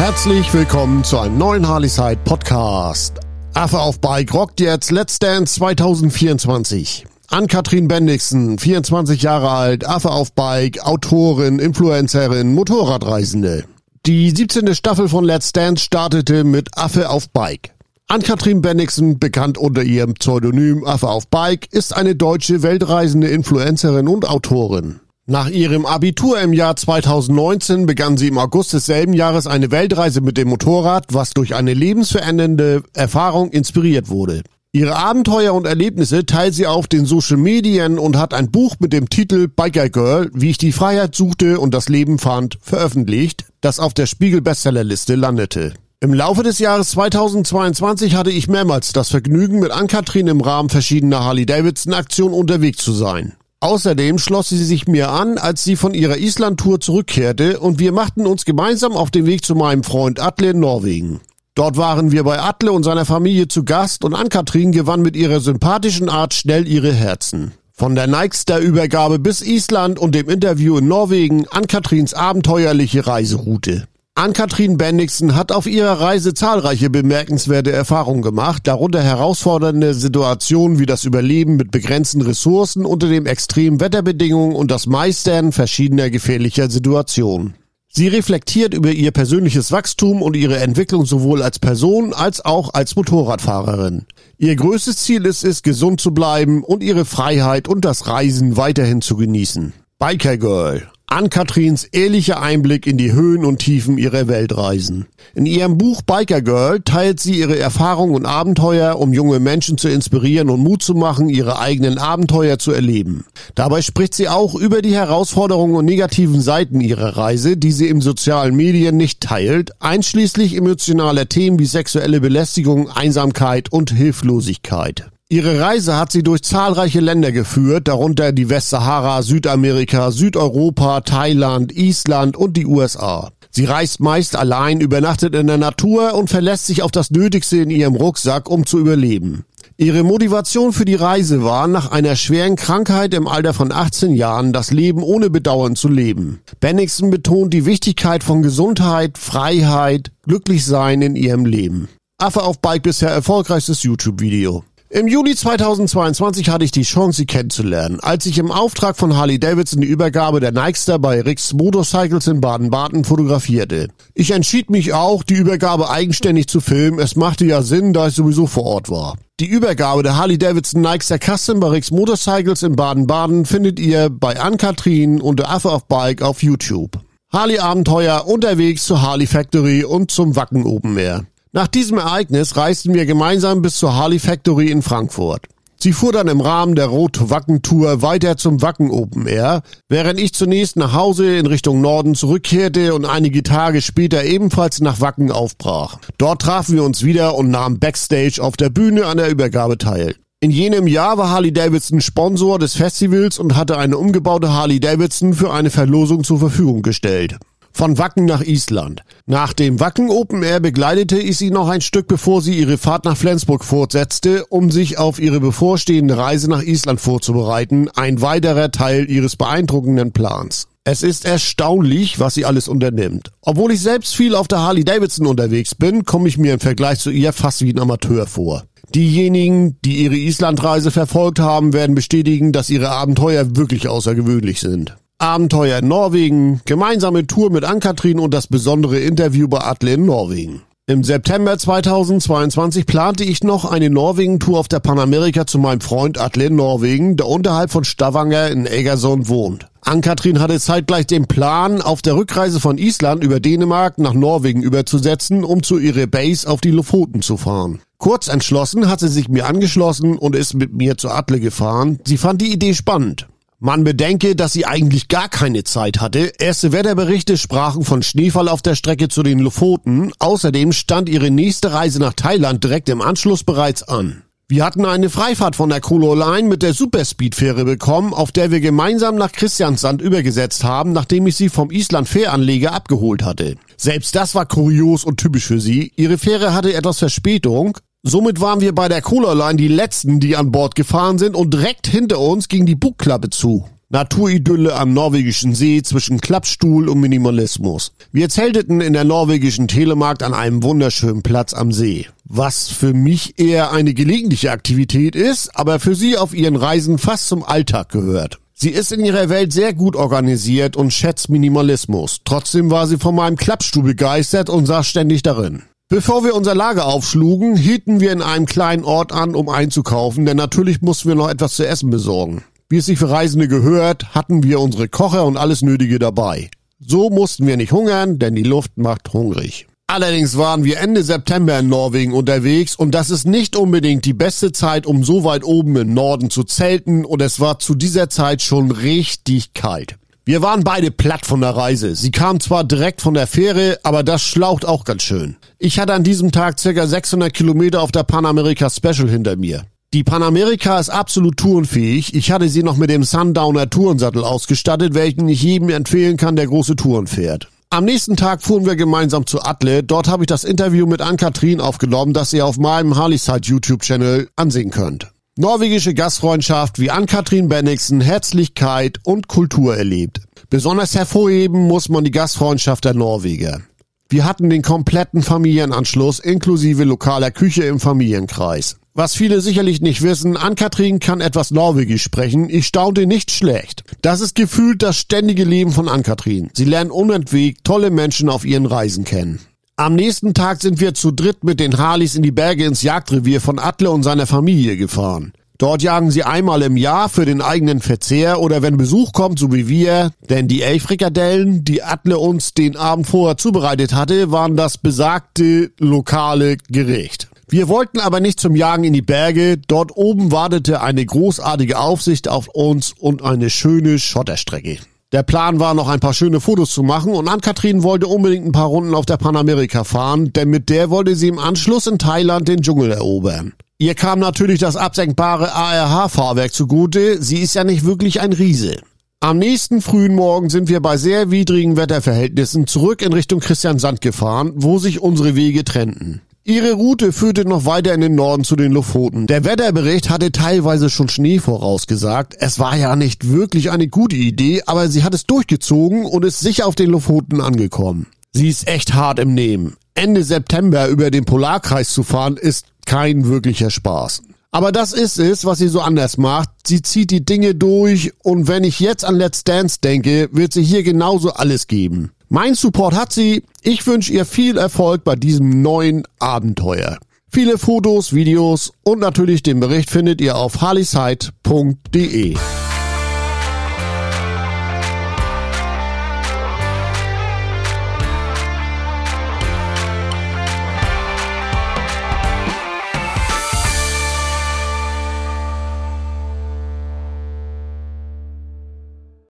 Herzlich willkommen zu einem neuen Harley-Side Podcast. Affe auf Bike rockt jetzt Let's Dance 2024. Ann-Kathrin Bendixen, 24 Jahre alt, Affe auf Bike, Autorin, Influencerin, Motorradreisende. Die 17. Staffel von Let's Dance startete mit Affe auf Bike. Ann-Kathrin Bendixen, bekannt unter ihrem Pseudonym Affe auf Bike, ist eine deutsche weltreisende Influencerin und Autorin. Nach ihrem Abitur im Jahr 2019 begann sie im August desselben Jahres eine Weltreise mit dem Motorrad, was durch eine lebensverändernde Erfahrung inspiriert wurde. Ihre Abenteuer und Erlebnisse teilt sie auf den Social Medien und hat ein Buch mit dem Titel Biker Girl, wie ich die Freiheit suchte und das Leben fand, veröffentlicht, das auf der Spiegel Bestsellerliste landete. Im Laufe des Jahres 2022 hatte ich mehrmals das Vergnügen, mit Ann-Kathrin im Rahmen verschiedener Harley-Davidson-Aktionen unterwegs zu sein. Außerdem schloss sie sich mir an, als sie von ihrer Island-Tour zurückkehrte und wir machten uns gemeinsam auf den Weg zu meinem Freund Atle in Norwegen. Dort waren wir bei Atle und seiner Familie zu Gast und Ann-Kathrin gewann mit ihrer sympathischen Art schnell ihre Herzen. Von der Nigster-Übergabe bis Island und dem Interview in Norwegen Ann-Katrins abenteuerliche Reiseroute. Ann-Kathrin Bendixen hat auf ihrer Reise zahlreiche bemerkenswerte Erfahrungen gemacht, darunter herausfordernde Situationen wie das Überleben mit begrenzten Ressourcen unter den extremen Wetterbedingungen und das Meistern verschiedener gefährlicher Situationen. Sie reflektiert über ihr persönliches Wachstum und ihre Entwicklung sowohl als Person als auch als Motorradfahrerin. Ihr größtes Ziel ist es, gesund zu bleiben und ihre Freiheit und das Reisen weiterhin zu genießen. Biker Girl Ann-Katrins ehrlicher Einblick in die Höhen und Tiefen ihrer Weltreisen. In ihrem Buch Biker Girl teilt sie ihre Erfahrungen und Abenteuer, um junge Menschen zu inspirieren und Mut zu machen, ihre eigenen Abenteuer zu erleben. Dabei spricht sie auch über die Herausforderungen und negativen Seiten ihrer Reise, die sie im sozialen Medien nicht teilt, einschließlich emotionaler Themen wie sexuelle Belästigung, Einsamkeit und Hilflosigkeit. Ihre Reise hat sie durch zahlreiche Länder geführt, darunter die Westsahara, Südamerika, Südeuropa, Thailand, Island und die USA. Sie reist meist allein, übernachtet in der Natur und verlässt sich auf das Nötigste in ihrem Rucksack, um zu überleben. Ihre Motivation für die Reise war, nach einer schweren Krankheit im Alter von 18 Jahren das Leben ohne Bedauern zu leben. Bennigsen betont die Wichtigkeit von Gesundheit, Freiheit, Glücklichsein in ihrem Leben. Affe auf Bike bisher erfolgreichstes YouTube-Video. Im Juli 2022 hatte ich die Chance, sie kennenzulernen, als ich im Auftrag von Harley Davidson die Übergabe der Nigester bei Rix Motorcycles in Baden-Baden fotografierte. Ich entschied mich auch, die Übergabe eigenständig zu filmen. Es machte ja Sinn, da ich sowieso vor Ort war. Die Übergabe der Harley Davidson Nigester Custom bei Rix Motorcycles in Baden-Baden findet ihr bei Ann-Kathrin und der Affe auf Bike auf YouTube. Harley Abenteuer unterwegs zur Harley Factory und zum Wacken Open Air. Nach diesem Ereignis reisten wir gemeinsam bis zur Harley Factory in Frankfurt. Sie fuhr dann im Rahmen der Rot-Wacken-Tour weiter zum Wacken Open Air, während ich zunächst nach Hause in Richtung Norden zurückkehrte und einige Tage später ebenfalls nach Wacken aufbrach. Dort trafen wir uns wieder und nahmen Backstage auf der Bühne an der Übergabe teil. In jenem Jahr war Harley Davidson Sponsor des Festivals und hatte eine umgebaute Harley Davidson für eine Verlosung zur Verfügung gestellt von Wacken nach Island. Nach dem Wacken Open Air begleitete ich sie noch ein Stück, bevor sie ihre Fahrt nach Flensburg fortsetzte, um sich auf ihre bevorstehende Reise nach Island vorzubereiten, ein weiterer Teil ihres beeindruckenden Plans. Es ist erstaunlich, was sie alles unternimmt. Obwohl ich selbst viel auf der Harley Davidson unterwegs bin, komme ich mir im Vergleich zu ihr fast wie ein Amateur vor. Diejenigen, die ihre Islandreise verfolgt haben, werden bestätigen, dass ihre Abenteuer wirklich außergewöhnlich sind. Abenteuer in Norwegen, gemeinsame Tour mit Ann-Kathrin und das besondere Interview bei Atle in Norwegen. Im September 2022 plante ich noch eine Norwegen-Tour auf der Panamerika zu meinem Freund Atle in Norwegen, der unterhalb von Stavanger in Egersund wohnt. Ann-Kathrin hatte zeitgleich den Plan, auf der Rückreise von Island über Dänemark nach Norwegen überzusetzen, um zu ihrer Base auf die Lofoten zu fahren. Kurz entschlossen hat sie sich mir angeschlossen und ist mit mir zu Atle gefahren. Sie fand die Idee spannend. Man bedenke, dass sie eigentlich gar keine Zeit hatte. Erste Wetterberichte sprachen von Schneefall auf der Strecke zu den Lofoten. Außerdem stand ihre nächste Reise nach Thailand direkt im Anschluss bereits an. Wir hatten eine Freifahrt von der Kolo Line mit der Superspeed-Fähre bekommen, auf der wir gemeinsam nach Christiansand übergesetzt haben, nachdem ich sie vom Island Fähranleger abgeholt hatte. Selbst das war kurios und typisch für sie. Ihre Fähre hatte etwas Verspätung, Somit waren wir bei der Cola Line die letzten, die an Bord gefahren sind und direkt hinter uns ging die Bugklappe zu. Naturidylle am norwegischen See zwischen Klappstuhl und Minimalismus. Wir zelteten in der norwegischen Telemarkt an einem wunderschönen Platz am See. Was für mich eher eine gelegentliche Aktivität ist, aber für sie auf ihren Reisen fast zum Alltag gehört. Sie ist in ihrer Welt sehr gut organisiert und schätzt Minimalismus. Trotzdem war sie von meinem Klappstuhl begeistert und saß ständig darin. Bevor wir unser Lager aufschlugen, hielten wir in einem kleinen Ort an, um einzukaufen, denn natürlich mussten wir noch etwas zu essen besorgen. Wie es sich für Reisende gehört, hatten wir unsere Kocher und alles Nötige dabei. So mussten wir nicht hungern, denn die Luft macht hungrig. Allerdings waren wir Ende September in Norwegen unterwegs und das ist nicht unbedingt die beste Zeit, um so weit oben im Norden zu zelten und es war zu dieser Zeit schon richtig kalt. Wir waren beide platt von der Reise. Sie kam zwar direkt von der Fähre, aber das schlaucht auch ganz schön. Ich hatte an diesem Tag circa 600 Kilometer auf der Panamerika Special hinter mir. Die Panamerika ist absolut tourenfähig. Ich hatte sie noch mit dem Sundowner Tourensattel ausgestattet, welchen ich jedem empfehlen kann, der große Touren fährt. Am nächsten Tag fuhren wir gemeinsam zu Atle. Dort habe ich das Interview mit Ann-Kathrin aufgenommen, das ihr auf meinem Harleyside YouTube-Channel ansehen könnt. Norwegische Gastfreundschaft wie Ann-Kathrin Bennigsen Herzlichkeit und Kultur erlebt. Besonders hervorheben muss man die Gastfreundschaft der Norweger. Wir hatten den kompletten Familienanschluss inklusive lokaler Küche im Familienkreis. Was viele sicherlich nicht wissen, Ann-Kathrin kann etwas Norwegisch sprechen. Ich staunte nicht schlecht. Das ist gefühlt das ständige Leben von Ann-Kathrin. Sie lernt unentwegt tolle Menschen auf ihren Reisen kennen. Am nächsten Tag sind wir zu dritt mit den Harleys in die Berge ins Jagdrevier von Atle und seiner Familie gefahren. Dort jagen sie einmal im Jahr für den eigenen Verzehr oder wenn Besuch kommt, so wie wir, denn die Elchfrikadellen, die Atle uns den Abend vorher zubereitet hatte, waren das besagte lokale Gericht. Wir wollten aber nicht zum Jagen in die Berge. Dort oben wartete eine großartige Aufsicht auf uns und eine schöne Schotterstrecke. Der Plan war noch ein paar schöne Fotos zu machen und Ann-Kathrin wollte unbedingt ein paar Runden auf der Panamerika fahren, denn mit der wollte sie im Anschluss in Thailand den Dschungel erobern. Ihr kam natürlich das absenkbare ARH-Fahrwerk zugute, sie ist ja nicht wirklich ein Riese. Am nächsten frühen Morgen sind wir bei sehr widrigen Wetterverhältnissen zurück in Richtung Christiansand gefahren, wo sich unsere Wege trennten. Ihre Route führte noch weiter in den Norden zu den Lofoten. Der Wetterbericht hatte teilweise schon Schnee vorausgesagt. Es war ja nicht wirklich eine gute Idee, aber sie hat es durchgezogen und ist sicher auf den Lofoten angekommen. Sie ist echt hart im Nehmen. Ende September über den Polarkreis zu fahren ist kein wirklicher Spaß. Aber das ist es, was sie so anders macht. Sie zieht die Dinge durch und wenn ich jetzt an Let's Dance denke, wird sie hier genauso alles geben. Mein Support hat sie. Ich wünsche ihr viel Erfolg bei diesem neuen Abenteuer. Viele Fotos, Videos und natürlich den Bericht findet ihr auf harleyside.de.